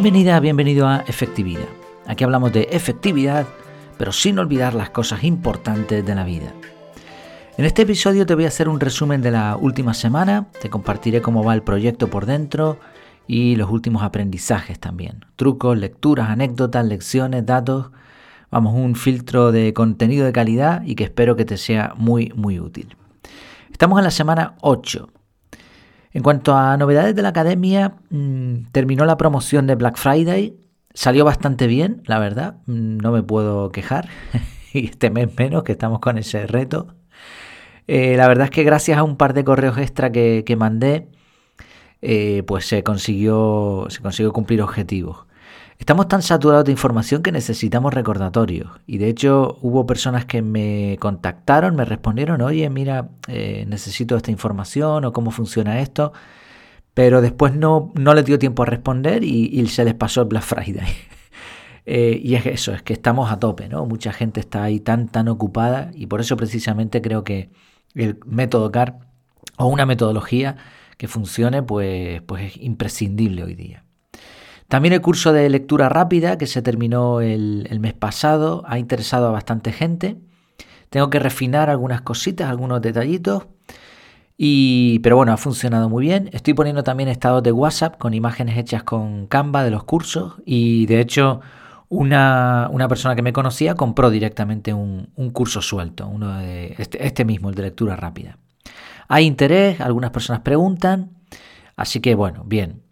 Bienvenida, bienvenido a Efectividad. Aquí hablamos de efectividad, pero sin olvidar las cosas importantes de la vida. En este episodio te voy a hacer un resumen de la última semana, te compartiré cómo va el proyecto por dentro y los últimos aprendizajes también. Trucos, lecturas, anécdotas, lecciones, datos. Vamos, un filtro de contenido de calidad y que espero que te sea muy, muy útil. Estamos en la semana 8. En cuanto a novedades de la academia, mm, terminó la promoción de Black Friday. Salió bastante bien, la verdad. Mm, no me puedo quejar. y este mes menos que estamos con ese reto. Eh, la verdad es que gracias a un par de correos extra que, mandé, eh, pues se consiguió, se consiguió cumplir objetivos. Estamos tan saturados de información que necesitamos recordatorios. Y de hecho hubo personas que me contactaron, me respondieron, oye, mira, eh, necesito esta información o cómo funciona esto. Pero después no, no les dio tiempo a responder y, se les pasó el Black Friday. Eh, y es eso, es que estamos a tope, ¿no? Mucha gente está ahí tan, tan ocupada y por eso precisamente creo que el método CAR o una metodología que funcione, pues, pues es imprescindible hoy día. También el curso de lectura rápida que se terminó el, mes pasado ha interesado a bastante gente. Tengo que refinar algunas cositas, algunos detallitos. Y, pero bueno, ha funcionado muy bien. Estoy poniendo también estados de WhatsApp con imágenes hechas con Canva de los cursos. Y de hecho, una, persona que me conocía compró directamente un, curso suelto, uno de este, este mismo, el de lectura rápida. Hay interés, algunas personas preguntan. Así que bueno, bien.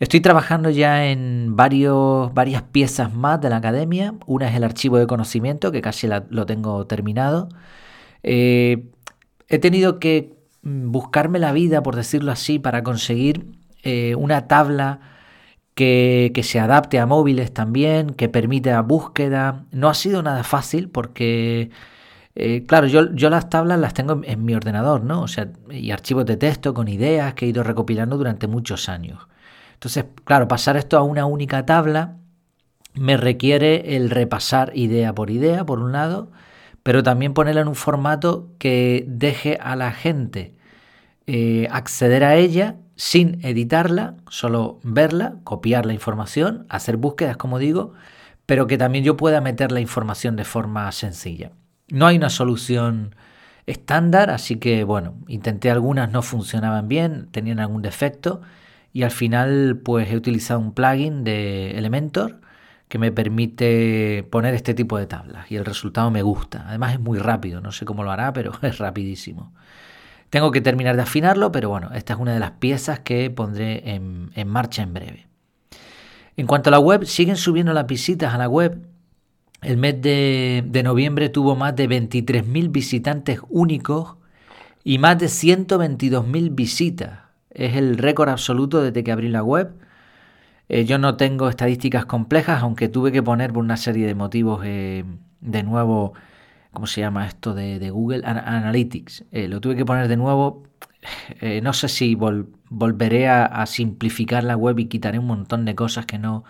Estoy trabajando ya en varios, varias piezas más de la academia. Una es el archivo de conocimiento, que casi lo tengo terminado. Eh, he tenido que mm, buscarme la vida, por decirlo así, para conseguir eh, una tabla que, se adapte a móviles también, que permita búsqueda. No ha sido nada fácil porque, eh, claro, yo, yo, las tablas las tengo en, en, mi ordenador, ¿no? O sea, y archivos de texto con ideas que he ido recopilando durante muchos años. Entonces, claro, pasar esto a una única tabla me requiere el repasar idea por idea, por un lado, pero también ponerla en un formato que deje a la gente eh, acceder a ella sin editarla, solo verla, copiar la información, hacer búsquedas, como digo, pero que también yo pueda meter la información de forma sencilla. No hay una solución estándar, así que bueno, intenté algunas, no funcionaban bien, tenían algún defecto y al final pues he utilizado un plugin de Elementor que me permite poner este tipo de tablas y el resultado me gusta. Además es muy rápido, no sé cómo lo hará, pero es rapidísimo. Tengo que terminar de afinarlo, pero bueno, esta es una de las piezas que pondré en, marcha en breve. En cuanto a la web, siguen subiendo las visitas a la web. El mes de, de noviembre tuvo más de 23.000 visitantes únicos y más de 122.000 visitas es el récord absoluto desde que abrí la web. Eh, yo no tengo estadísticas complejas, aunque tuve que poner por una serie de motivos eh, de nuevo, ¿cómo se llama esto de, Google Analytics? Eh, lo tuve que poner de nuevo. no sé si volveré a, simplificar la web y quitaré un montón de cosas que no,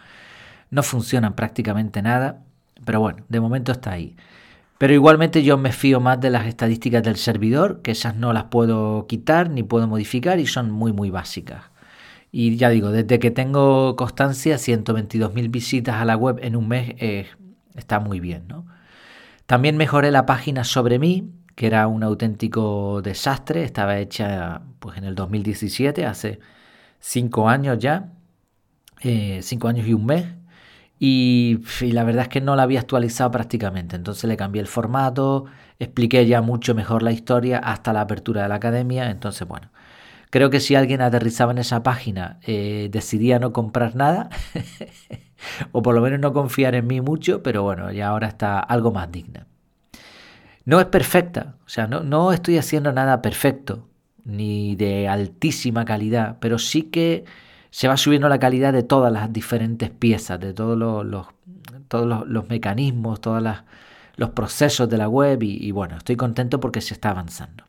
no funcionan prácticamente nada. Pero bueno, de momento está ahí. Pero igualmente yo me fío más de las estadísticas del servidor, que esas no las puedo quitar ni puedo modificar y son muy muy básicas. Y ya digo, desde que tengo constancia, 122.000 visitas a la web en un mes eh, está muy bien. ¿no? También mejoré la página sobre mí, que era un auténtico desastre. Estaba hecha pues, en el 2017, hace cinco años ya, eh, cinco años y un mes. Y, la verdad es que no la había actualizado prácticamente. Entonces le cambié el formato, expliqué ya mucho mejor la historia hasta la apertura de la academia. Entonces, bueno, creo que si alguien aterrizaba en esa página eh, decidía no comprar nada, o por lo menos no confiar en mí mucho, pero bueno, ya ahora está algo más digna. No es perfecta, o sea, no, no estoy haciendo nada perfecto, ni de altísima calidad, pero sí que se va subiendo la calidad de todas las diferentes piezas, de todos los, todos los, mecanismos, todos los procesos de la web y, bueno, estoy contento porque se está avanzando.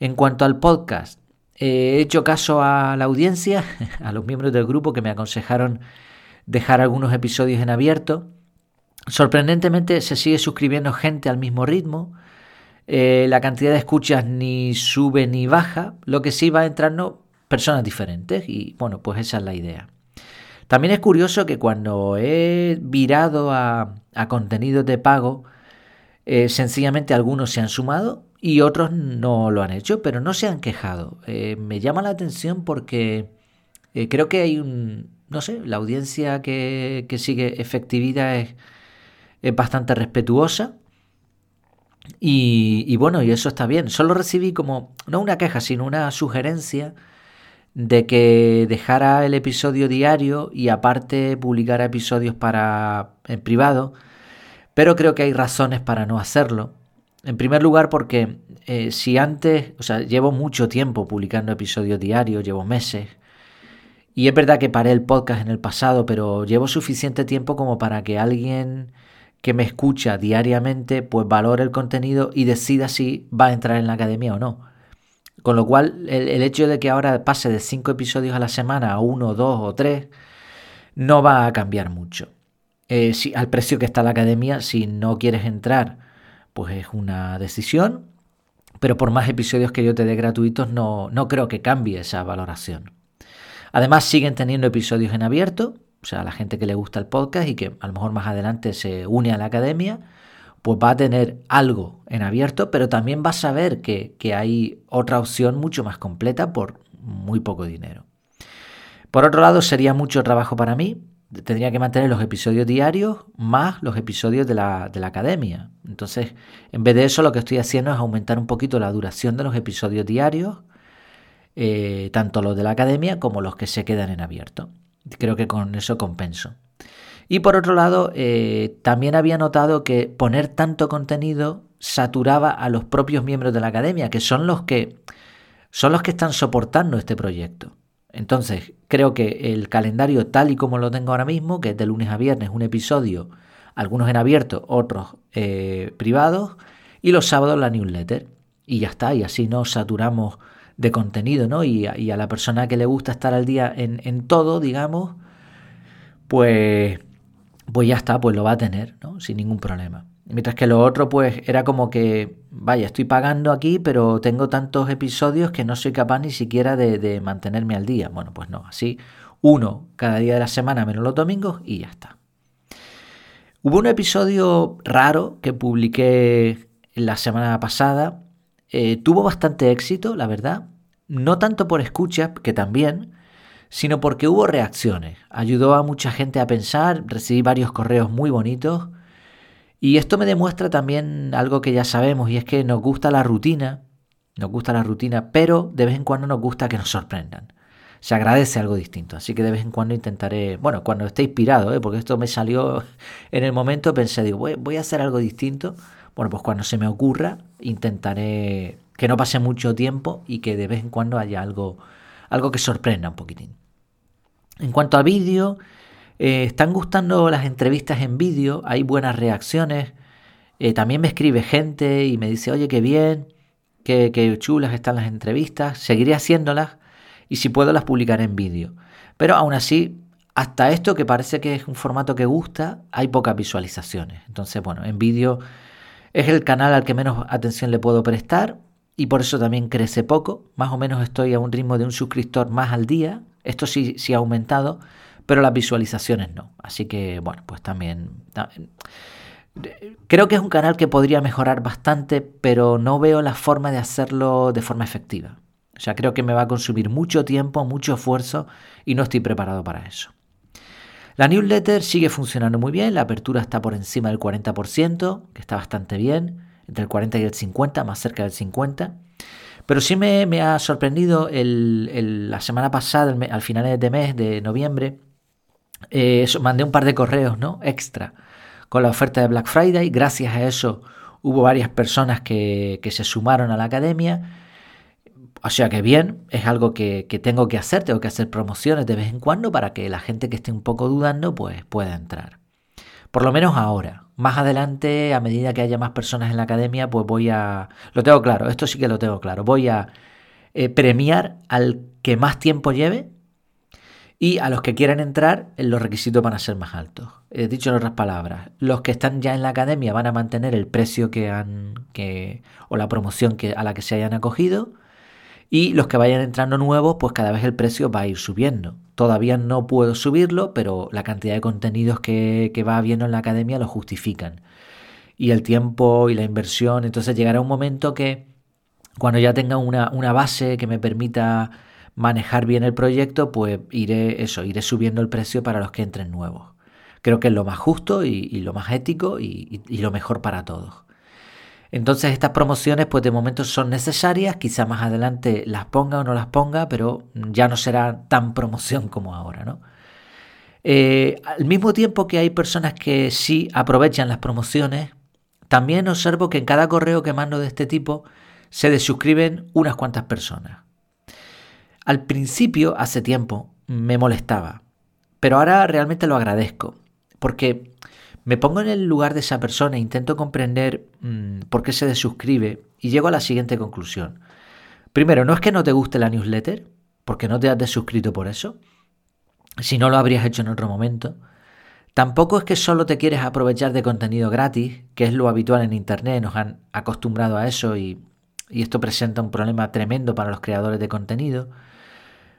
En cuanto al podcast, he hecho caso a la audiencia, a los miembros del grupo que me aconsejaron dejar algunos episodios en abierto. Sorprendentemente se sigue suscribiendo gente al mismo ritmo. Eh, la cantidad de escuchas ni sube ni baja. Lo que sí va entrando personas diferentes y bueno, pues esa es la idea. También es curioso que cuando he virado a, a contenidos de pago, eh, sencillamente algunos se han sumado y otros no lo han hecho, pero no se han quejado. Eh, me llama la atención porque eh, creo que hay un, no sé, la audiencia que, sigue efectividad es, bastante respetuosa. Y, y, bueno, y eso está bien. Solo recibí como, no una queja, sino una sugerencia de que dejara el episodio diario y aparte publicara episodios para en privado pero creo que hay razones para no hacerlo. En primer lugar porque eh, si antes, o sea, llevo mucho tiempo publicando episodios diarios, llevo meses, y es verdad que paré el podcast en el pasado, pero llevo suficiente tiempo como para que alguien que me escucha diariamente pues valore el contenido y decida si va a entrar en la academia o no. Con lo cual, el, hecho de que ahora pase de 5 episodios a la semana a uno, dos o tres, no va a cambiar mucho. Eh, si, al precio que está la academia, si no quieres entrar, pues es una decisión, pero por más episodios que yo te dé gratuitos, no, no creo que cambie esa valoración. Además, siguen teniendo episodios en abierto, o sea, la gente que le gusta el podcast y que a lo mejor más adelante se une a la academia, pues va a tener algo en abierto, pero también va a saber que, que hay otra opción mucho más completa por muy poco dinero. Por otro lado, sería mucho trabajo para mí, tendría que mantener los episodios diarios más los episodios de la, academia. Entonces, en vez de eso, lo que estoy haciendo es aumentar un poquito la duración de los episodios diarios, eh, tanto los de la academia como los que se quedan en abierto. Creo que con eso compenso. Y por otro lado, eh, también había notado que poner tanto contenido saturaba a los propios miembros de la academia, que son los que son los que están soportando este proyecto. Entonces, creo que el calendario tal y como lo tengo ahora mismo, que es de lunes a viernes un episodio, algunos en abierto, otros eh, privados, y los sábados la newsletter. Y ya está, y así nos saturamos de contenido, ¿no? Y a, y a la persona que le gusta estar al día en, en, todo, digamos, pues, pues ya está, pues lo va a tener, ¿no? Sin ningún problema. Mientras que lo otro, pues era como que, vaya, estoy pagando aquí, pero tengo tantos episodios que no soy capaz ni siquiera de, mantenerme al día. Bueno, pues no, así uno cada día de la semana menos los domingos y ya está. Hubo un episodio raro que publiqué la semana pasada. Eh, tuvo bastante éxito, la verdad. No tanto por escucha, que también, sino porque hubo reacciones. Ayudó a mucha gente a pensar, recibí varios correos muy bonitos y esto me demuestra también algo que ya sabemos y es que nos gusta la rutina, nos gusta la rutina, pero de vez en cuando nos gusta que nos sorprendan. Se agradece algo distinto, así que de vez en cuando intentaré, bueno, cuando esté inspirado, ¿eh? porque esto me salió en el momento, pensé, digo, voy, a hacer algo distinto. Bueno, pues cuando se me ocurra, intentaré que no pase mucho tiempo y que de vez en cuando haya algo, algo que sorprenda un poquitín. En cuanto a vídeo, eh, están gustando las entrevistas en vídeo, hay buenas reacciones. Eh, también me escribe gente y me dice, oye, qué bien, qué, qué chulas están las entrevistas. Seguiré haciéndolas y si puedo las publicaré en vídeo. Pero aún así, hasta esto que parece que es un formato que gusta, hay pocas visualizaciones. Entonces, bueno, en vídeo es el canal al que menos atención le puedo prestar y por eso también crece poco. Más o menos estoy a un ritmo de un suscriptor más al día. Esto sí, ha aumentado, pero las visualizaciones no. Así que, bueno, pues también... Creo que es un canal que podría mejorar bastante, pero no veo la forma de hacerlo de forma efectiva. O sea, creo que me va a consumir mucho tiempo, mucho esfuerzo y no estoy preparado para eso. La newsletter sigue funcionando muy bien, la apertura está por encima del 40%, que está bastante bien, entre el 40 y el 50, más cerca del 50. Pero sí me, ha sorprendido la semana pasada, al final de mes de noviembre, eh, mandé un par de correos, ¿no? Extra con la oferta de Black Friday. Gracias a eso hubo varias personas que, se sumaron a la academia. O sea que bien, es algo que, tengo que hacer, tengo que hacer promociones de vez en cuando para que la gente que esté un poco dudando pues pueda entrar. Por lo menos ahora. Más adelante, a medida que haya más personas en la academia, pues voy a... Lo tengo claro, esto sí que lo tengo claro. Voy a eh, premiar al que más tiempo lleve y a los que quieran entrar, los requisitos van a ser más altos. He dicho en otras palabras, los que están ya en la academia van a mantener el precio que han, que, o la promoción que, a la que se hayan acogido. Y los que vayan entrando nuevos, pues cada vez el precio va a ir subiendo. Todavía no puedo subirlo, pero la cantidad de contenidos que, que va habiendo en la academia lo justifican. Y el tiempo y la inversión, entonces llegará un momento que cuando ya tenga una, una base que me permita manejar bien el proyecto, pues iré eso, iré subiendo el precio para los que entren nuevos. Creo que es lo más justo y, lo más ético y, y, lo mejor para todos. Entonces estas promociones pues de momento son necesarias, quizá más adelante las ponga o no las ponga, pero ya no será tan promoción como ahora, ¿no? Eh, al mismo tiempo que hay personas que sí aprovechan las promociones, también observo que en cada correo que mando de este tipo se desuscriben unas cuantas personas. Al principio, hace tiempo, me molestaba, pero ahora realmente lo agradezco, porque me pongo en el lugar de esa persona e intento comprender mm, por qué se desuscribe y llego a la siguiente conclusión. Primero, no es que no te guste la newsletter, porque no te has desuscrito por eso, si no lo habrías hecho en otro momento. Tampoco es que solo te quieres aprovechar de contenido gratis, que es lo habitual en Internet, nos han acostumbrado a eso y, y esto presenta un problema tremendo para los creadores de contenido.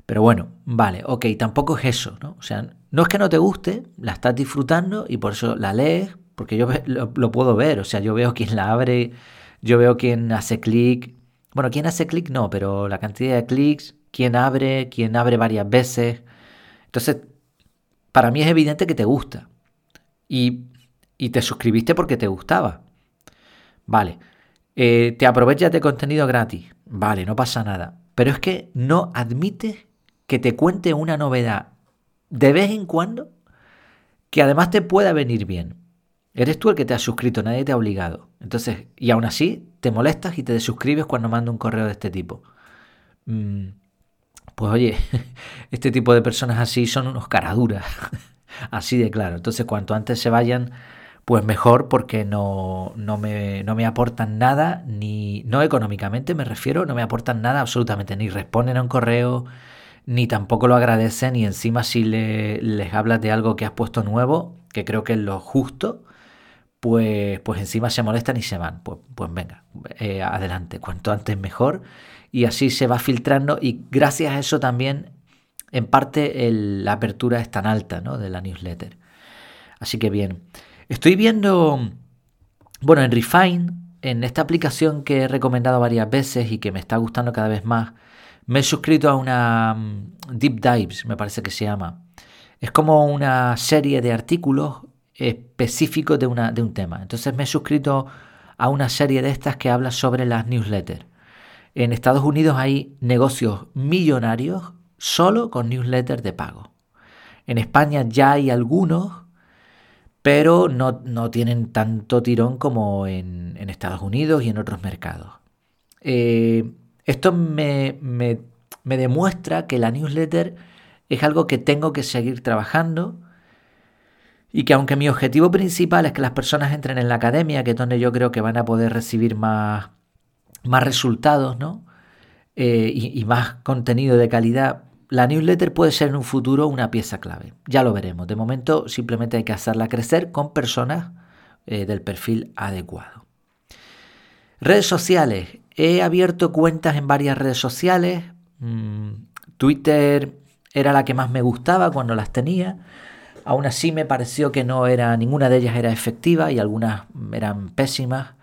Pero bueno, vale, ok, tampoco es eso, ¿no? O sea, no es que no te guste, la estás disfrutando y por eso la lees, porque yo lo, puedo ver, o sea, yo veo quién la abre, yo veo quién hace clic, bueno, quién hace clic no, pero la cantidad de clics, quién abre, quién abre varias veces. Entonces, para mí es evidente que te gusta y, y te suscribiste porque te gustaba. Vale, eh, te aprovechas de contenido gratis, vale, no pasa nada. Pero es que no admites que te cuente una novedad de vez en cuando que además te pueda venir bien. Eres tú el que te has suscrito, nadie te ha obligado. Entonces, y aún así, te molestas y te desuscribes cuando mando un correo de este tipo. Mm, pues oye, este tipo de personas así son unos caraduras. así de claro. Entonces, cuanto antes se vayan, pues mejor porque no, no, me, no me aportan nada, ni no económicamente me refiero, no me aportan nada absolutamente, ni responden a un correo, ni tampoco lo agradecen y encima si le, les hablas de algo que has puesto nuevo, que creo que es lo justo, pues, pues encima se molestan y se van. Pues, pues venga, eh, adelante, cuanto antes mejor. Y así se va filtrando y gracias a eso también, en parte, la apertura es tan alta ¿no? de la newsletter. Así que bien, estoy viendo, bueno, en Refine, en esta aplicación que he recomendado varias veces y que me está gustando cada vez más, me he suscrito a una mm, Deep Dives, me parece que se llama. Es como una serie de artículos específicos de, una, de un tema. Entonces me he suscrito a una serie de estas que habla sobre las newsletters. En Estados Unidos hay negocios millonarios solo con newsletters de pago. En España ya hay algunos, pero no, tienen tanto tirón como en, Estados Unidos y en otros mercados. Eh, esto me, demuestra que la newsletter es algo que tengo que seguir trabajando y que aunque mi objetivo principal es que las personas entren en la academia, que es donde yo creo que van a poder recibir más, más resultados ¿no? Eh, y, y, más contenido de calidad, la newsletter puede ser en un futuro una pieza clave. Ya lo veremos. De momento simplemente hay que hacerla crecer con personas eh, del perfil adecuado. Redes sociales. He abierto cuentas en varias redes sociales. Mm, Twitter era la que más me gustaba cuando las tenía. Aún así me pareció que no era ninguna de ellas era efectiva y algunas eran pésimas.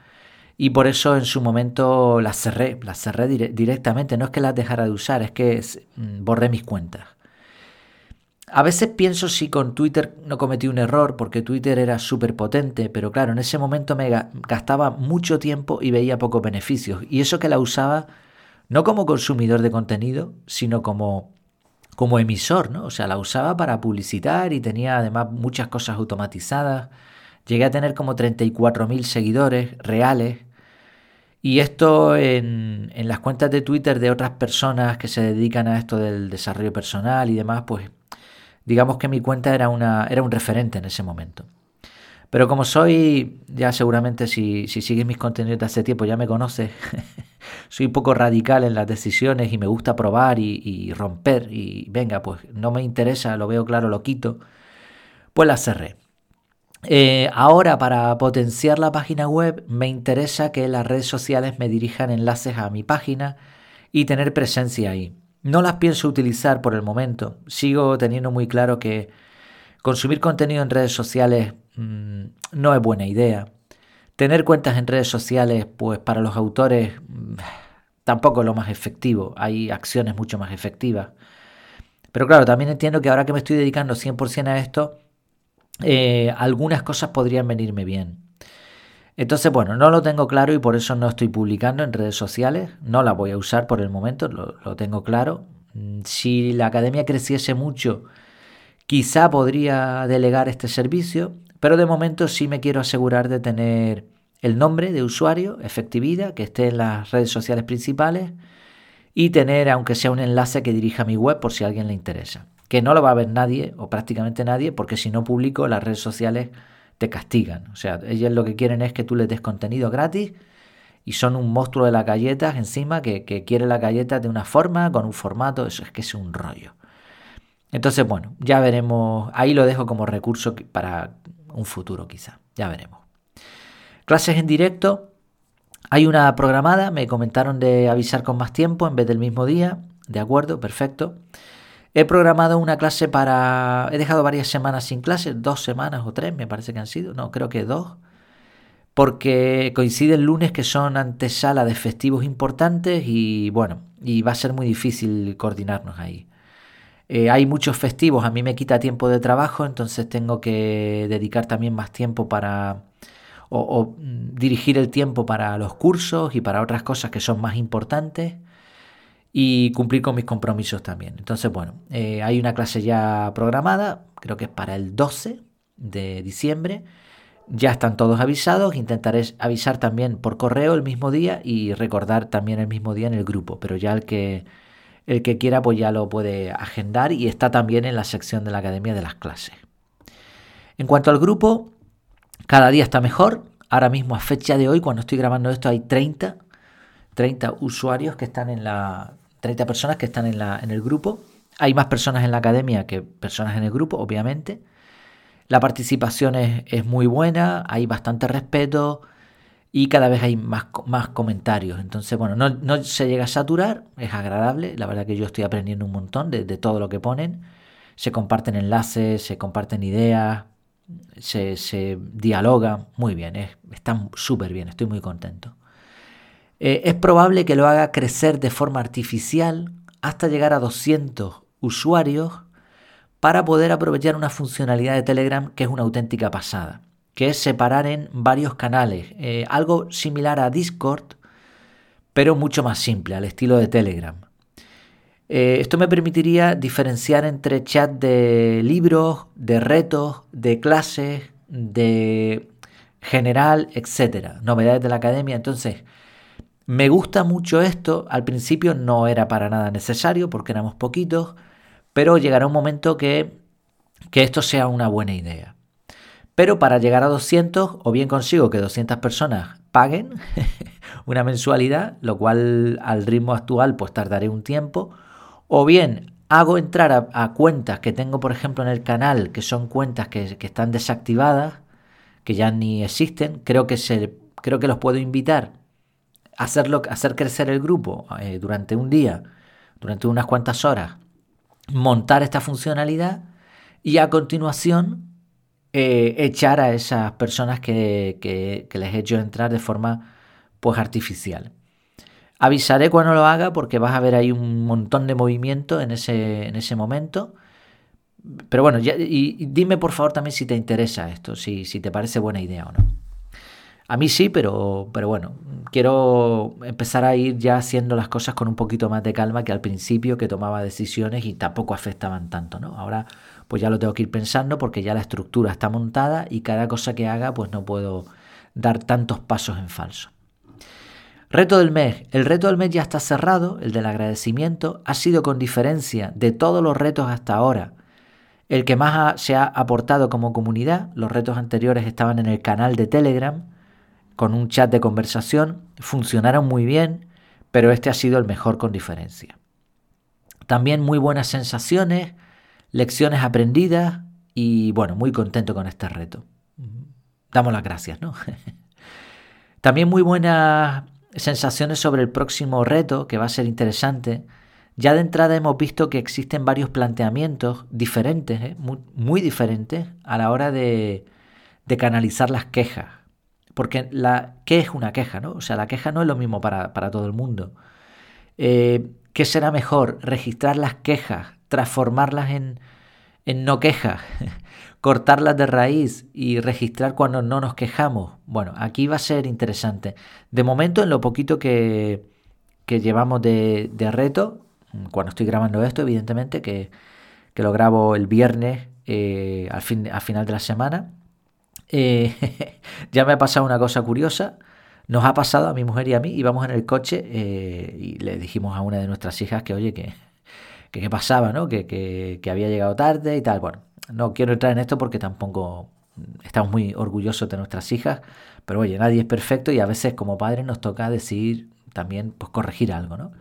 Y por eso en su momento las cerré, las cerré directamente. No es que las dejara de usar, es que mm, borré mis cuentas. A veces pienso si con Twitter no cometí un error porque Twitter era súper potente, pero claro, en ese momento me gastaba mucho tiempo y veía pocos beneficios. Y eso que la usaba no como consumidor de contenido, sino como, como emisor, ¿no? O sea, la usaba para publicitar y tenía además muchas cosas automatizadas. Llegué a tener como 34.000 seguidores reales. Y esto en, en las cuentas de Twitter de otras personas que se dedican a esto del desarrollo personal y demás, pues digamos que mi cuenta era, una, era un referente en ese momento. Pero como soy, ya seguramente si, si sigues mis contenidos de hace tiempo ya me conoces, soy un poco radical en las decisiones y me gusta probar y, romper y venga, pues no me interesa, lo veo claro, lo quito, pues la cerré. Eh, ahora para potenciar la página web me interesa que las redes sociales me dirijan enlaces a mi página y tener presencia ahí. No las pienso utilizar por el momento. Sigo teniendo muy claro que consumir contenido en redes sociales mm, no es buena idea. Tener cuentas en redes sociales, pues para los autores mm, tampoco es lo más efectivo. Hay acciones mucho más efectivas. Pero claro, también entiendo que ahora que me estoy dedicando 100% a esto, eh, algunas cosas podrían venirme bien. Entonces, bueno, no lo tengo claro y por eso no estoy publicando en redes sociales. No la voy a usar por el momento, lo, tengo claro. Mm, si la academia creciese mucho, quizá podría delegar este servicio, pero de momento sí me quiero asegurar de tener el nombre de usuario, efectividad, que esté en las redes sociales principales y tener, aunque sea un enlace que dirija a mi web por si a alguien le interesa. Que no lo va a ver nadie o prácticamente nadie, porque si no publico, las redes sociales te castigan. O sea, ellos lo que quieren es que tú les des contenido gratis y son un monstruo de las galletas encima que, quiere la galleta de una forma, con un formato, eso es que es un rollo. Entonces, bueno, ya veremos, ahí lo dejo como recurso para un futuro quizá, ya veremos. Clases en directo, hay una programada, me comentaron de avisar con más tiempo en vez del mismo día, de acuerdo, perfecto. He programado una clase para... He dejado varias semanas sin clase, dos semanas o tres me parece que han sido, no, creo que dos, porque coincide el lunes que son antesala de festivos importantes y bueno, y va a ser muy difícil coordinarnos ahí. Eh, hay muchos festivos, a mí me quita tiempo de trabajo, entonces tengo que dedicar también más tiempo para... o dirigir el tiempo para los cursos y para otras cosas que son más importantes y cumplir con mis compromisos también. Entonces, bueno, eh, hay una clase ya programada, creo que es para el 12 de diciembre. Ya están todos avisados, intentaré avisar también por correo el mismo día y recordar también el mismo día en el grupo, pero ya el que, el que quiera pues ya lo puede agendar y está también en la sección de la Academia de las Clases. En cuanto al grupo, cada día está mejor. Ahora mismo a fecha de hoy, cuando estoy grabando esto, hay 30 30 usuarios que están en la. 30 personas que están en, la, en el grupo. Hay más personas en la academia que personas en el grupo, obviamente. La participación es, muy buena, hay bastante respeto y cada vez hay más, comentarios. Entonces, bueno, no, se llega a saturar, es agradable. La verdad que yo estoy aprendiendo un montón de, todo lo que ponen. Se comparten enlaces, se comparten ideas, se, se dialoga muy bien, están súper bien, estoy muy contento. Eh, es probable que lo haga crecer de forma artificial hasta llegar a 200 usuarios para poder aprovechar una funcionalidad de Telegram que es una auténtica pasada, que es separar en varios canales, eh, algo similar a Discord, pero mucho más simple, al estilo de Telegram. Eh, esto me permitiría diferenciar entre chat de libros, de retos, de clases, de general, etcétera, novedades de la academia. Entonces, me gusta mucho esto, al principio no era para nada necesario porque éramos poquitos, pero llegará un momento que, que esto sea una buena idea. Pero para llegar a 200, o bien consigo que 200 personas paguen una mensualidad, lo cual al ritmo actual pues tardaré un tiempo, o bien hago entrar a, cuentas que tengo por ejemplo en el canal, que son cuentas que, están desactivadas, que ya ni existen, creo que, se, creo que los puedo invitar hacerlo, hacer crecer el grupo eh, durante un día, durante unas cuantas horas, montar esta funcionalidad y a continuación eh, echar a esas personas que, que, les he hecho entrar de forma pues artificial. Avisaré cuando lo haga porque vas a ver ahí un montón de movimiento en ese, en ese momento. Pero bueno, y, dime por favor también si te interesa esto, si, si te parece buena idea o no. A mí sí, pero, pero bueno, quiero empezar a ir ya haciendo las cosas con un poquito más de calma que al principio que tomaba decisiones y tampoco afectaban tanto, ¿no? Ahora pues ya lo tengo que ir pensando porque ya la estructura está montada y cada cosa que haga pues no puedo dar tantos pasos en falso. Reto del mes. El reto del mes ya está cerrado, el del agradecimiento. Ha sido con diferencia de todos los retos hasta ahora el que más se ha aportado como comunidad. Los retos anteriores estaban en el canal de Telegram con un chat de conversación, funcionaron muy bien, pero este ha sido el mejor con diferencia. También muy buenas sensaciones, lecciones aprendidas y bueno, muy contento con este reto. Damos las gracias, ¿no? También muy buenas sensaciones sobre el próximo reto, que va a ser interesante. Ya de entrada hemos visto que existen varios planteamientos diferentes, ¿eh? muy, diferentes, a la hora de, canalizar las quejas. Porque la, ¿qué es una queja? ¿no? O sea, la queja no es lo mismo para, todo el mundo. Eh, ¿Qué será mejor? ¿Registrar las quejas? ¿Transformarlas en, en no quejas? cortarlas de raíz y registrar cuando no nos quejamos. Bueno, aquí va a ser interesante. De momento, en lo poquito que, llevamos de, reto, cuando estoy grabando esto, evidentemente, que, lo grabo el viernes eh, al, fin, al final de la semana, eh, ya me ha pasado una cosa curiosa. Nos ha pasado a mi mujer y a mí, íbamos en el coche eh, y le dijimos a una de nuestras hijas que, oye, que, qué pasaba, ¿no? Que, que, había llegado tarde y tal. Bueno, no quiero entrar en esto porque tampoco estamos muy orgullosos de nuestras hijas, pero oye, nadie es perfecto y a veces como padres nos toca decir también, pues corregir algo, ¿no?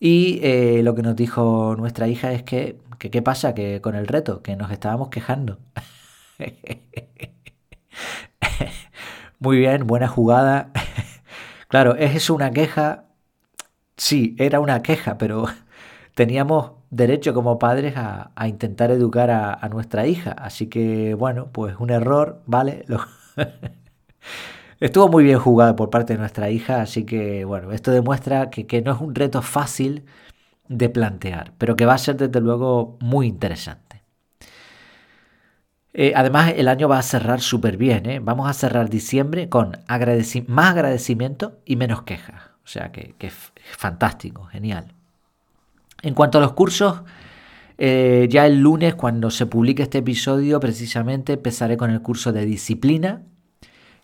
Y eh, lo que nos dijo nuestra hija es que, ¿qué pasa? Que con el reto, que nos estábamos quejando. Muy bien, buena jugada. claro, ¿es eso una queja? Sí, era una queja, pero teníamos derecho como padres a, intentar educar a, nuestra hija. Así que, bueno, pues un error, ¿vale? Estuvo muy bien jugado por parte de nuestra hija, así que, bueno, esto demuestra que, no es un reto fácil de plantear, pero que va a ser desde luego muy interesante. Eh, además, el año va a cerrar súper bien. ¿eh? Vamos a cerrar diciembre con más agradecimiento y menos quejas. O sea que, es fantástico, genial. En cuanto a los cursos, eh, ya el lunes, cuando se publique este episodio, precisamente empezaré con el curso de disciplina,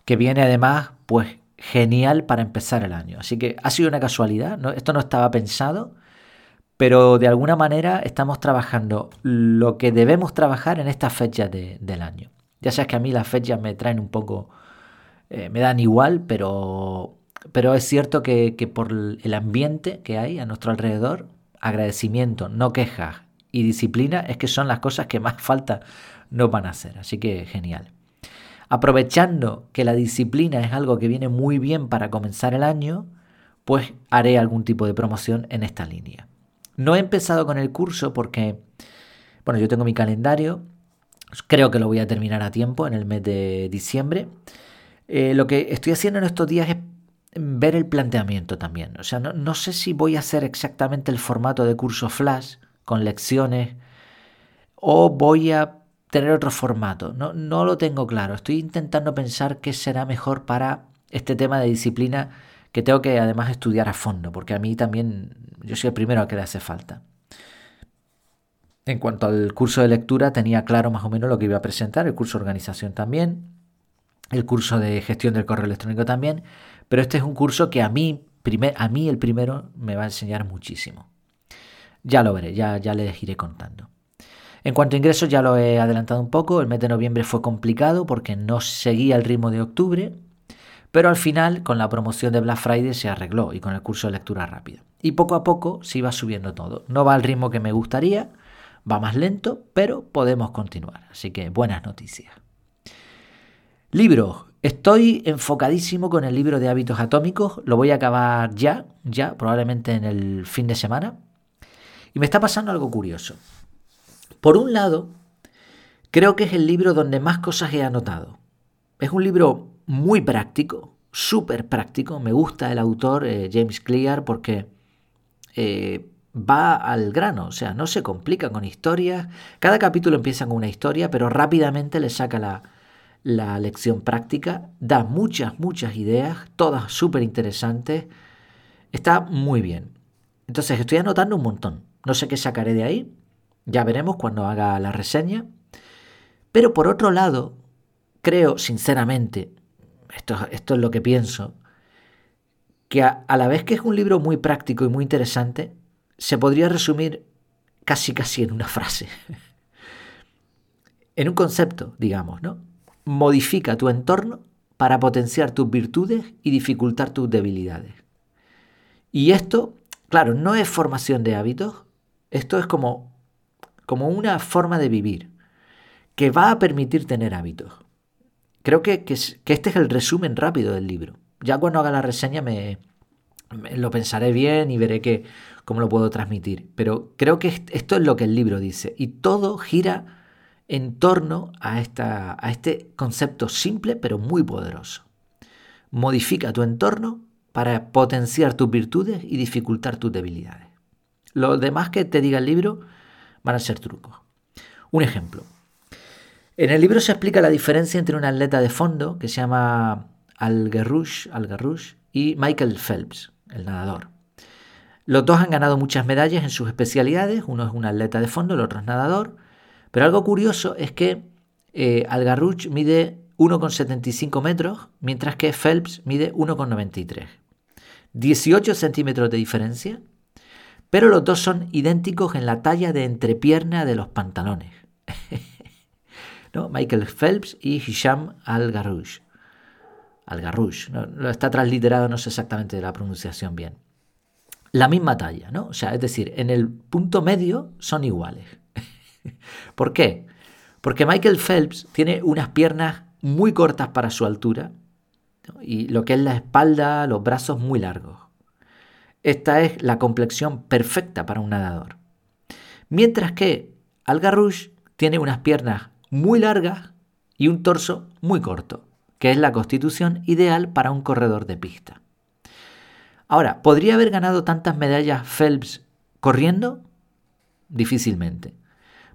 que viene además, pues genial para empezar el año. Así que ha sido una casualidad, esto no estaba pensado, pero de alguna manera estamos trabajando lo que debemos trabajar en estas fechas del año. Ya sabes que a mí las fechas me traen un poco, eh, me dan igual, pero, pero es cierto que, que por el ambiente que hay a nuestro alrededor, agradecimiento, no quejas y disciplina es que son las cosas que más falta nos van a hacer. Así que genial. Aprovechando que la disciplina es algo que viene muy bien para comenzar el año, pues haré algún tipo de promoción en esta línea. No he empezado con el curso porque, bueno, yo tengo mi calendario, creo que lo voy a terminar a tiempo en el mes de diciembre. Eh, lo que estoy haciendo en estos días es ver el planteamiento también. O sea, no, sé si voy a hacer exactamente el formato de curso flash con lecciones o voy a tener otro formato. No, no lo tengo claro. Estoy intentando pensar qué será mejor para este tema de disciplina que tengo que además estudiar a fondo, porque a mí también yo soy el primero a que le hace falta. En cuanto al curso de lectura, tenía claro más o menos lo que iba a presentar, el curso de organización también, el curso de gestión del correo electrónico también, pero este es un curso que a mí, a mí el primero me va a enseñar muchísimo. Ya lo veré, ya, ya les iré contando. En cuanto a ingresos, ya lo he adelantado un poco. El mes de noviembre fue complicado porque no seguía el ritmo de octubre, pero al final, con la promoción de Black Friday, se arregló y con el curso de lectura rápida. Y poco a poco se iba subiendo todo. No va al ritmo que me gustaría, va más lento, pero podemos continuar. Así que buenas noticias. Libros. Estoy enfocadísimo con el libro de hábitos atómicos, lo voy a acabar ya, ya, probablemente en el fin de semana. Y me está pasando algo curioso. Por un lado, creo que es el libro donde más cosas he anotado. Es un libro muy práctico, súper práctico. Me gusta el autor, eh, James Clear, porque eh, va al grano, o sea, no se complica con historias. Cada capítulo empieza con una historia, pero rápidamente le saca la, la lección práctica, da muchas, muchas ideas, todas súper interesantes, está muy bien. Entonces estoy anotando un montón, no sé qué sacaré de ahí, ya veremos cuando haga la reseña, pero por otro lado, creo sinceramente, esto, esto es lo que pienso, que a, la vez que es un libro muy práctico y muy interesante, se podría resumir casi casi en una frase, en un concepto, digamos, ¿no? modifica tu entorno para potenciar tus virtudes y dificultar tus debilidades. Y esto, claro, no es formación de hábitos, esto es como, como una forma de vivir que va a permitir tener hábitos. Creo que, que, este es el resumen rápido del libro. Ya cuando haga la reseña me, lo pensaré bien y veré cómo lo puedo transmitir. Pero creo que esto es lo que el libro dice. Y todo gira en torno a, esta, a este concepto simple pero muy poderoso. Modifica tu entorno para potenciar tus virtudes y dificultar tus debilidades. Lo demás que te diga el libro van a ser trucos. Un ejemplo. En el libro se explica la diferencia entre un atleta de fondo que se llama Al Garrouche, y Michael Phelps, el nadador. Los dos han ganado muchas medallas en sus especialidades, uno es un atleta de fondo, el otro es nadador, pero algo curioso es que eh, mide 1,75 metros, mientras que Phelps mide 1,93. 18 centímetros de diferencia, pero los dos son idénticos en la talla de entrepierna de los pantalones. ¿No? Michael Phelps y Hisham Al-Garrouche. Al-Garrouche, ¿no? está transliterado, no sé exactamente la pronunciación bien. La misma talla, ¿no? O sea, es decir, en el punto medio son iguales. ¿Por qué? Porque Michael Phelps tiene unas piernas muy cortas para su altura y lo que es la espalda, los brazos muy largos. Esta es la complexión perfecta para un nadador. Mientras que Algarrouche tiene unas piernas muy largas y un torso muy corto, que es la constitución ideal para un corredor de pista. Ahora, ¿podría haber ganado tantas medallas Phelps corriendo? Difícilmente.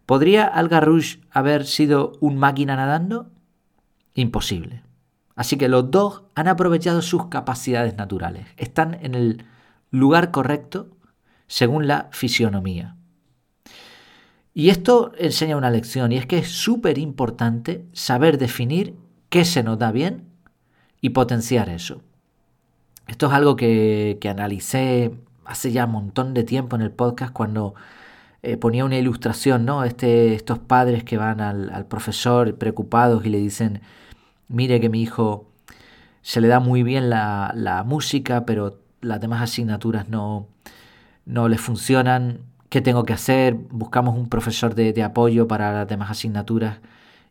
¿Podría Algarrouche haber sido un máquina nadando? Imposible. Así que los dos han aprovechado sus capacidades naturales. Están en el lugar correcto según la fisionomía. Y esto enseña una lección y es que es súper importante saber definir qué se nos da bien y potenciar eso. Esto es algo que, que analicé hace ya un montón de tiempo en el podcast cuando eh, ponía una ilustración, ¿no? Este, estos padres que van al, profesor preocupados y le dicen, mire que mi hijo se le da muy bien la, música, pero las demás asignaturas no, no le funcionan. ¿Qué tengo que hacer? Buscamos un profesor de, apoyo para las demás asignaturas.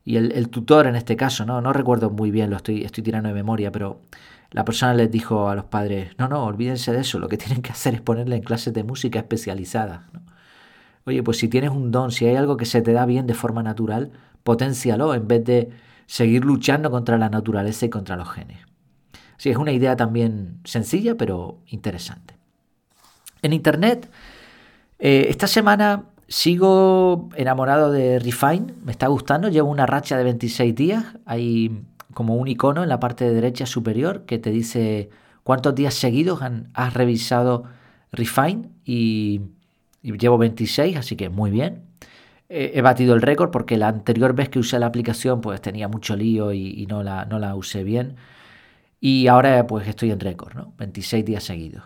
Y el, tutor en este caso, ¿no? no recuerdo muy bien, lo estoy, estoy tirando de memoria, pero la persona les dijo a los padres, no, no, olvídense de eso, lo que tienen que hacer es ponerle en clases de música especializadas. Oye, pues si tienes un don, si hay algo que se te da bien de forma natural, potencialo en vez de seguir luchando contra la naturaleza y contra los genes. Sí, es una idea también sencilla, pero interesante. En Internet, eh, esta semana sigo enamorado de Refine, me está gustando, llevo una racha de 26 días, hay como un icono en la parte de derecha superior que te dice cuántos días seguidos has revisado Refine y y llevo 26, así que muy bien. he batido el récord porque la anterior vez que usé la aplicación pues tenía mucho lío y, no, la, no la usé bien. Y ahora pues estoy en récord, ¿no? 26 días seguidos.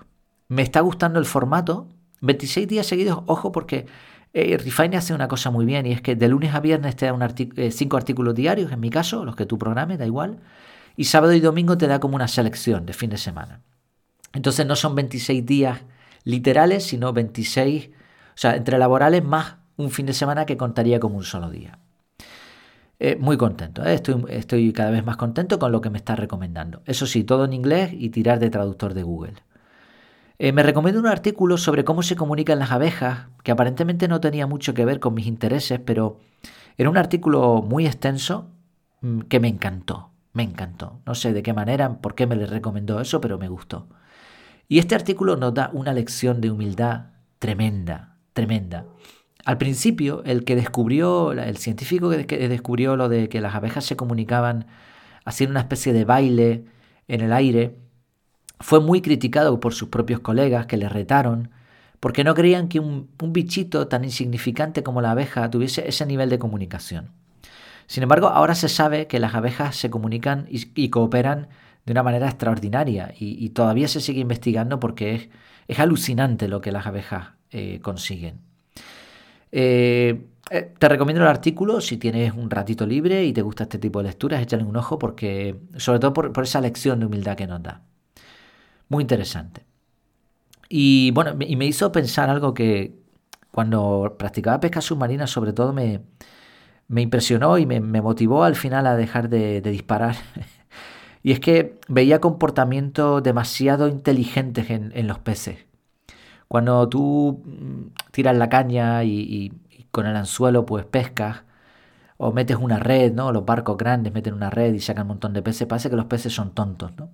Me está gustando el formato. 26 días seguidos, ojo, porque eh, Refine hace una cosa muy bien y es que de lunes a viernes te da 5 eh, artículos diarios, en mi caso, los que tú programes, da igual. Y sábado y domingo te da como una selección de fin de semana. Entonces no son 26 días literales, sino 26 o sea, entre laborales más un fin de semana que contaría como un solo día. Eh, muy contento, ¿eh? estoy, estoy cada vez más contento con lo que me está recomendando. Eso sí, todo en inglés y tirar de traductor de Google. Eh, me recomiendo un artículo sobre cómo se comunican las abejas, que aparentemente no tenía mucho que ver con mis intereses, pero era un artículo muy extenso mm, que me encantó, me encantó. No sé de qué manera, por qué me le recomendó eso, pero me gustó. Y este artículo nos da una lección de humildad tremenda, tremenda. Al principio, el que descubrió, el científico que descubrió lo de que las abejas se comunicaban haciendo una especie de baile en el aire, fue muy criticado por sus propios colegas que le retaron porque no creían que un, bichito tan insignificante como la abeja tuviese ese nivel de comunicación. Sin embargo, ahora se sabe que las abejas se comunican y, cooperan de una manera extraordinaria y, todavía se sigue investigando porque es, alucinante lo que las abejas eh, consiguen. Eh, eh, te recomiendo el artículo si tienes un ratito libre y te gusta este tipo de lecturas, échale un ojo porque, sobre todo por, esa lección de humildad que nos da. Muy interesante. Y bueno, y me hizo pensar algo que cuando practicaba pesca submarina sobre todo me, me impresionó y me, motivó al final a dejar de, disparar. Y es que veía comportamientos demasiado inteligentes en, los peces. Cuando tú mm, tiras la caña y, con el anzuelo pues pescas, o metes una red, ¿no? Los barcos grandes meten una red y sacan un montón de peces. Parece que los peces son tontos, ¿no?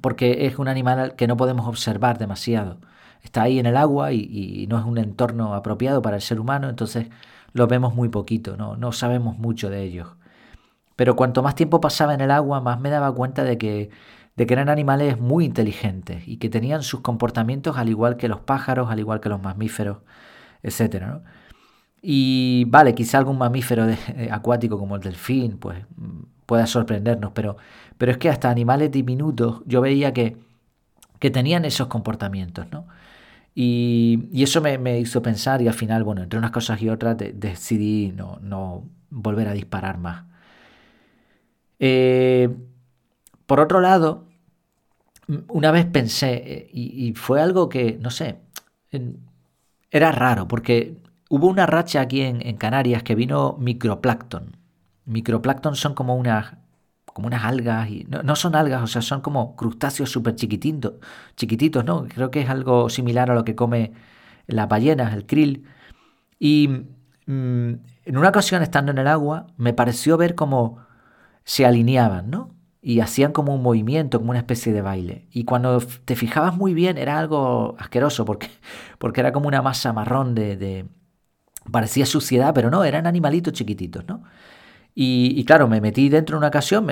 Porque es un animal que no podemos observar demasiado. Está ahí en el agua y, no es un entorno apropiado para el ser humano, entonces lo vemos muy poquito, ¿no? No sabemos mucho de ellos. Pero cuanto más tiempo pasaba en el agua, más me daba cuenta de que, de que eran animales muy inteligentes y que tenían sus comportamientos al igual que los pájaros, al igual que los mamíferos, etc. Y vale, quizá algún mamífero eh, acuático como el delfín, pues pueda sorprendernos, pero, pero es que hasta animales diminutos yo veía que, que tenían esos comportamientos, ¿no? Y, eso me, hizo pensar y al final, bueno, entre unas cosas y otras decidí no, no volver a disparar más. Eh, por otro lado, una vez pensé, eh, y, fue algo que, no sé, era raro, porque hubo una racha aquí en, Canarias que vino microplancton. Microplancton son como unas, como unas algas, y no, son algas, o sea, son como crustáceos súper chiquititos, chiquititos, ¿no? Creo que es algo similar a lo que come la ballena, el krill. Y mm, en una ocasión, estando en el agua, me pareció ver como se alineaban, ¿no? Y hacían como un movimiento, como una especie de baile. Y cuando te fijabas muy bien era algo asqueroso porque, porque era como una masa marrón de, Parecía suciedad, pero no, eran animalitos chiquititos, ¿no? Y, claro, me metí dentro en una ocasión,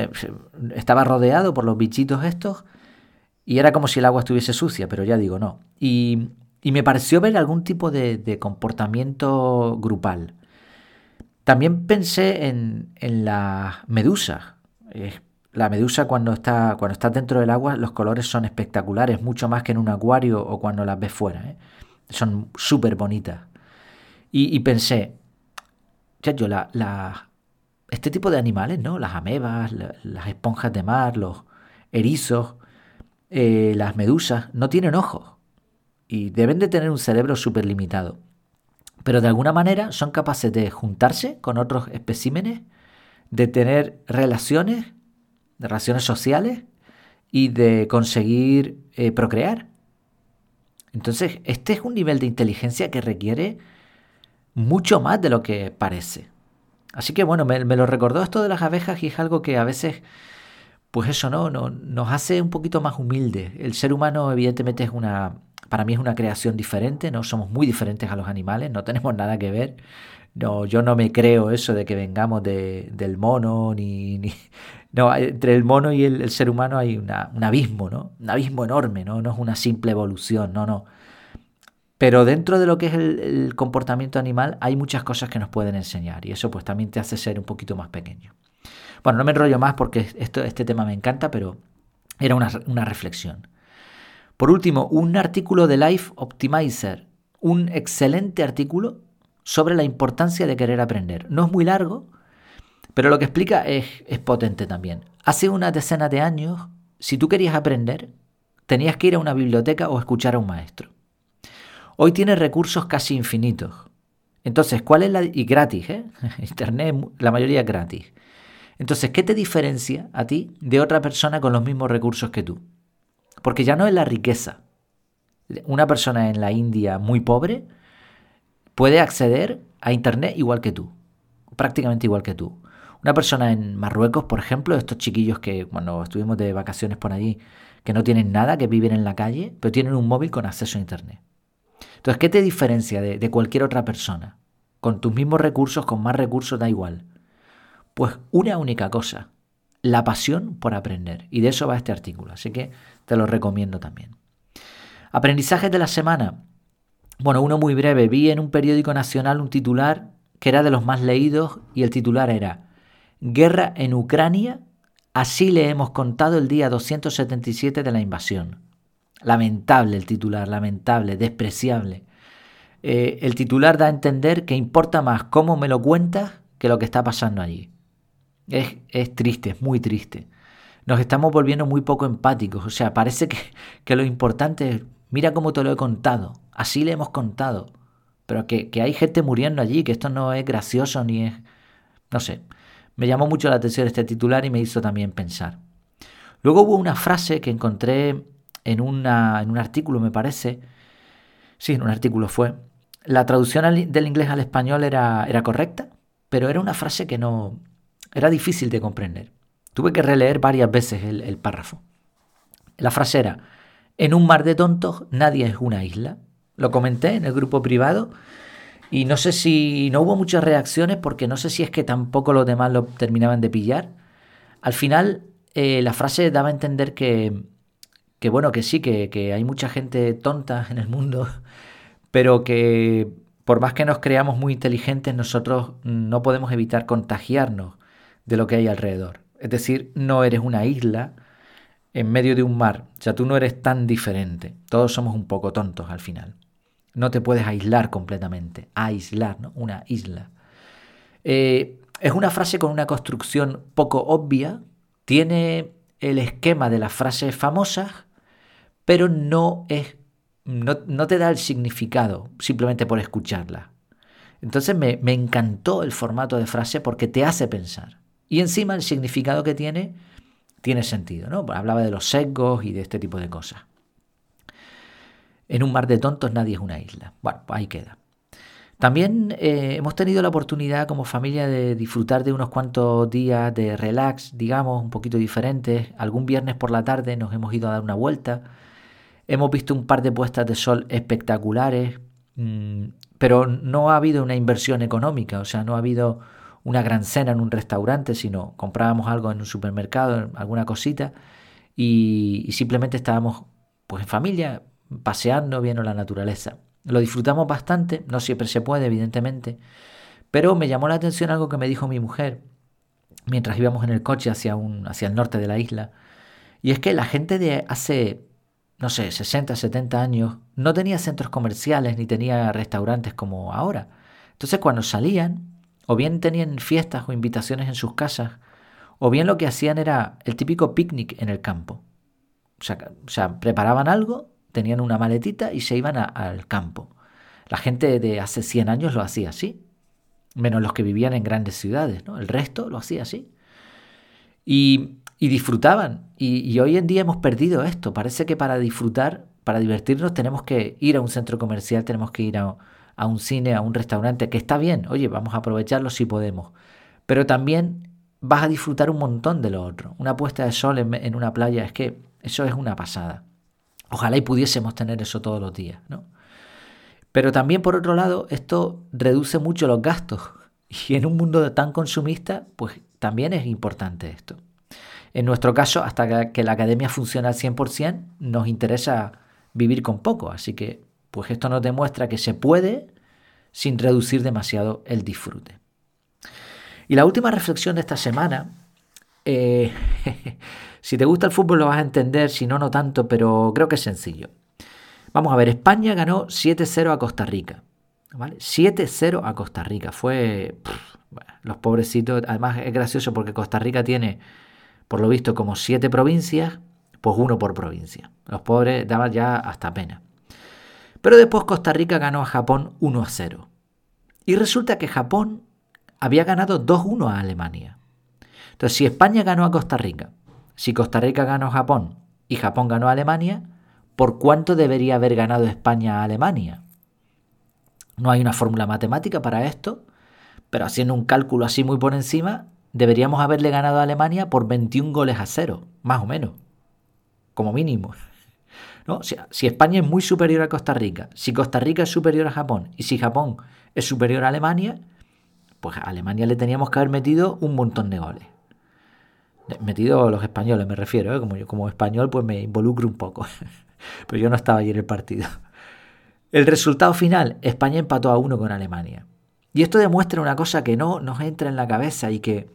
estaba rodeado por los bichitos estos y era como si el agua estuviese sucia, pero ya digo, no. Y, me pareció ver algún tipo de, comportamiento grupal. También pensé en, en la medusa. la medusa cuando está, cuando está dentro del agua los colores son espectaculares, mucho más que en un acuario o cuando las ves fuera. ¿eh? Son súper bonitas. Y, pensé, ya yo, la, este tipo de animales, ¿no? Las amebas, las esponjas de mar, los erizos, eh, las medusas, no tienen ojos. Y deben de tener un cerebro súper limitado pero de alguna manera son capaces de juntarse con otros especímenes, de tener relaciones, relaciones sociales y de conseguir eh, procrear. Entonces, este es un nivel de inteligencia que requiere mucho más de lo que parece. Así que bueno, me, lo recordó esto de las abejas y es algo que a veces, pues eso no, no, nos hace un poquito más humildes. El ser humano evidentemente es una, para mí es una creación diferente, ¿no? Somos muy diferentes a los animales, no tenemos nada que ver. No, yo no me creo eso de que vengamos del mono, ni, No, entre el mono y el, ser humano hay un abismo, ¿no? Un abismo enorme, ¿no? No es una simple evolución, no, no. Pero dentro de lo que es el, comportamiento animal hay muchas cosas que nos pueden enseñar y eso pues también te hace ser un poquito más pequeño. Bueno, no me enrollo más porque esto, este tema me encanta, pero era una, una reflexión. Por último, un artículo de Life Optimizer, un excelente artículo sobre la importancia de querer aprender. No es muy largo, pero lo que explica es, potente también. Hace una decena de años, si tú querías aprender, tenías que ir a una biblioteca o escuchar a un maestro. Hoy tienes recursos casi infinitos. Entonces, ¿cuál es la... y gratis, ¿eh? Internet, la mayoría gratis. Entonces, ¿qué te diferencia a ti de otra persona con los mismos recursos que tú? Porque ya no es la riqueza. Una persona en la India muy pobre puede acceder a Internet igual que tú, prácticamente igual que tú. Una persona en Marruecos, por ejemplo, estos chiquillos que cuando estuvimos de vacaciones por allí, que no tienen nada, que viven en la calle, pero tienen un móvil con acceso a Internet. Entonces, ¿qué te diferencia de, cualquier otra persona? Con tus mismos recursos, con más recursos, da igual. Pues una única cosa, la pasión por aprender. Y de eso va este artículo. Así que te lo recomiendo también. Aprendizajes de la semana. Bueno, uno muy breve. Vi en un periódico nacional un titular que era de los más leídos y el titular era Guerra en Ucrania, así le hemos contado el día 277 de la invasión. Lamentable el titular, lamentable, despreciable. Eh, el titular da a entender que importa más cómo me lo cuentas que lo que está pasando allí. Es, es triste, es muy triste nos estamos volviendo muy poco empáticos. O sea, parece que, que, lo importante es, mira cómo te lo he contado, así le hemos contado. Pero que, que, hay gente muriendo allí, que esto no es gracioso ni es... No sé, me llamó mucho la atención este titular y me hizo también pensar. Luego hubo una frase que encontré en, un artículo, me parece. Sí, en un artículo fue. La traducción del inglés al español era, correcta, pero era una frase que no... era difícil de comprender. Tuve que releer varias veces el, el párrafo. La frase era, en un mar de tontos nadie es una isla. Lo comenté en el grupo privado y no sé si no hubo muchas reacciones porque no sé si es que tampoco los demás lo terminaban de pillar. Al final eh, la frase daba a entender que, que bueno, que sí, que, que hay mucha gente tonta en el mundo, pero que por más que nos creamos muy inteligentes, nosotros no podemos evitar contagiarnos de lo que hay alrededor. Es decir, no eres una isla en medio de un mar. O sea, tú no eres tan diferente. Todos somos un poco tontos al final. No te puedes aislar completamente. Aislar, ¿no? Una isla. Eh, es una frase con una construcción poco obvia. Tiene el esquema de las frases famosas, pero no es. No, te da el significado simplemente por escucharla. Entonces me, me encantó el formato de frase porque te hace pensar. Y encima el significado que tiene tiene sentido, ¿no? Hablaba de los sesgos y de este tipo de cosas. En un mar de tontos nadie es una isla. Bueno, pues ahí queda. También eh, hemos tenido la oportunidad como familia de disfrutar de unos cuantos días de relax, digamos, un poquito diferentes. Algún viernes por la tarde nos hemos ido a dar una vuelta. Hemos visto un par de puestas de sol espectaculares, mm, pero no ha habido una inversión económica, o sea, no ha habido una gran cena en un restaurante, sino comprábamos algo en un supermercado, alguna cosita, y, simplemente estábamos pues en familia, paseando, viendo la naturaleza. Lo disfrutamos bastante, no siempre se puede, evidentemente, pero me llamó la atención algo que me dijo mi mujer mientras íbamos en el coche hacia, un, hacia el norte de la isla, y es que la gente de hace, no sé, 60, 70 años no tenía centros comerciales ni tenía restaurantes como ahora. Entonces cuando salían, o bien tenían fiestas o invitaciones en sus casas, o bien lo que hacían era el típico picnic en el campo. O sea, preparaban algo tenían una maletita y se iban al campo. La gente de hace 100 años lo hacía así, menos los que vivían en grandes ciudades, ¿no? El resto lo hacía así. Y, disfrutaban. Y, hoy en día hemos perdido esto. Parece que para disfrutar, para divertirnos, tenemos que ir a un centro comercial, tenemos que ir a, un cine, a un restaurante, que está bien. Oye, vamos a aprovecharlo si podemos. Pero también vas a disfrutar un montón de lo otro. Una puesta de sol en una playa, es que eso es una pasada. Ojalá y pudiésemos tener eso todos los días, ¿no? Pero también, por otro lado, esto reduce mucho los gastos. Y en un mundo tan consumista, pues también es importante esto. En nuestro caso, hasta que la academia funcione al 100%, nos interesa vivir con poco. Así que, pues esto nos demuestra que se puede sin reducir demasiado el disfrute. Y la última reflexión de esta semana eh, Si te gusta el fútbol lo vas a entender, si no, no tanto, pero creo que es sencillo. Vamos a ver, España ganó 7-0 a Costa Rica. ¿vale? 7-0 a Costa Rica. Fue... los pobrecitos, además es gracioso porque Costa Rica tiene, por lo visto, como 7 provincias, pues uno por provincia. Los pobres daban ya hasta pena. Pero después Costa Rica ganó a Japón 1-0. Y resulta que Japón había ganado 2-1 a Alemania. Entonces, si España ganó a Costa Rica si Costa Rica ganó a Japón y Japón ganó a Alemania, ¿por cuánto debería haber ganado España a Alemania? No hay una fórmula matemática para esto, pero haciendo un cálculo así muy por encima, deberíamos haberle ganado a Alemania por 21 goles a cero, más o menos, como mínimo. ¿No? Si, si, España es muy superior a Costa Rica, si Costa Rica es superior a Japón y si Japón es superior a Alemania, pues a Alemania le teníamos que haber metido un montón de goles. Metido los españoles, me refiero, ¿eh? como yo como español pues me involucro un poco, pero yo no estaba allí en el partido. El resultado final, España empató a uno con Alemania. Y esto demuestra una cosa que no nos entra en la cabeza y que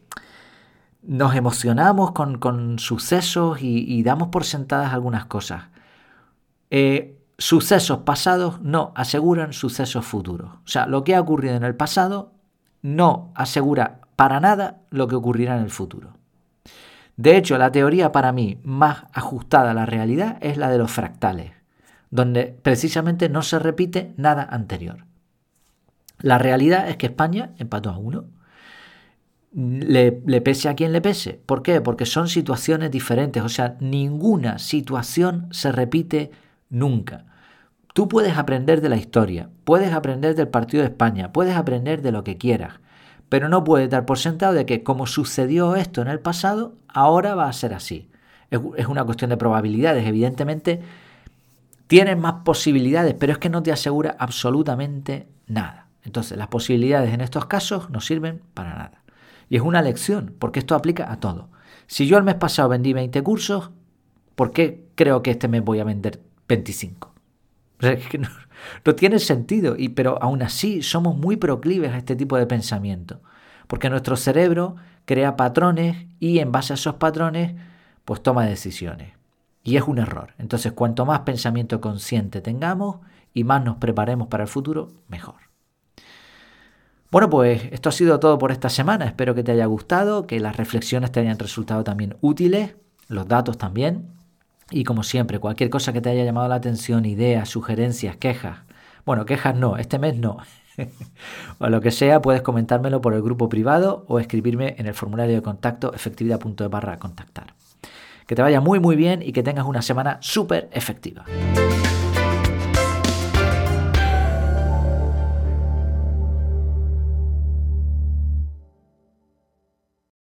nos emocionamos con, sucesos y, damos por sentadas algunas cosas. Eh, sucesos pasados no aseguran sucesos futuros. O sea, lo que ha ocurrido en el pasado no asegura para nada lo que ocurrirá en el futuro. De hecho, la teoría para mí más ajustada a la realidad es la de los fractales, donde precisamente no se repite nada anterior. La realidad es que España empató a uno. le, pese a quien le pese. ¿Por qué? Porque son situaciones diferentes, o sea, ninguna situación se repite nunca. Tú puedes aprender de la historia, puedes aprender del partido de España, puedes aprender de lo que quieras, pero no puedes dar por sentado de que como sucedió esto en el pasado, ahora va a ser así. Es, una cuestión de probabilidades, evidentemente tienes más posibilidades, pero es que no te asegura absolutamente nada. Entonces, las posibilidades en estos casos no sirven para nada. Y es una lección, porque esto aplica a todo. Si yo el mes pasado vendí 20 cursos, ¿por qué creo que este mes voy a vender 25? no, tiene sentido, y, pero aún así somos muy proclives a este tipo de pensamiento, porque nuestro cerebro crea patrones y en base a esos patrones, pues toma decisiones. Y es un error. Entonces, cuanto más pensamiento consciente tengamos y más nos preparemos para el futuro, mejor. Bueno, pues esto ha sido todo por esta semana. Espero que te haya gustado, que las reflexiones te hayan resultado también útiles, los datos también. Y como siempre, cualquier cosa que te haya llamado la atención, ideas, sugerencias, quejas. Bueno, quejas no, este mes no. o lo que sea, puedes comentármelo por el grupo privado o escribirme en el formulario de contacto efectividad.de barra contactar. Que te vaya muy muy bien y que tengas una semana súper efectiva.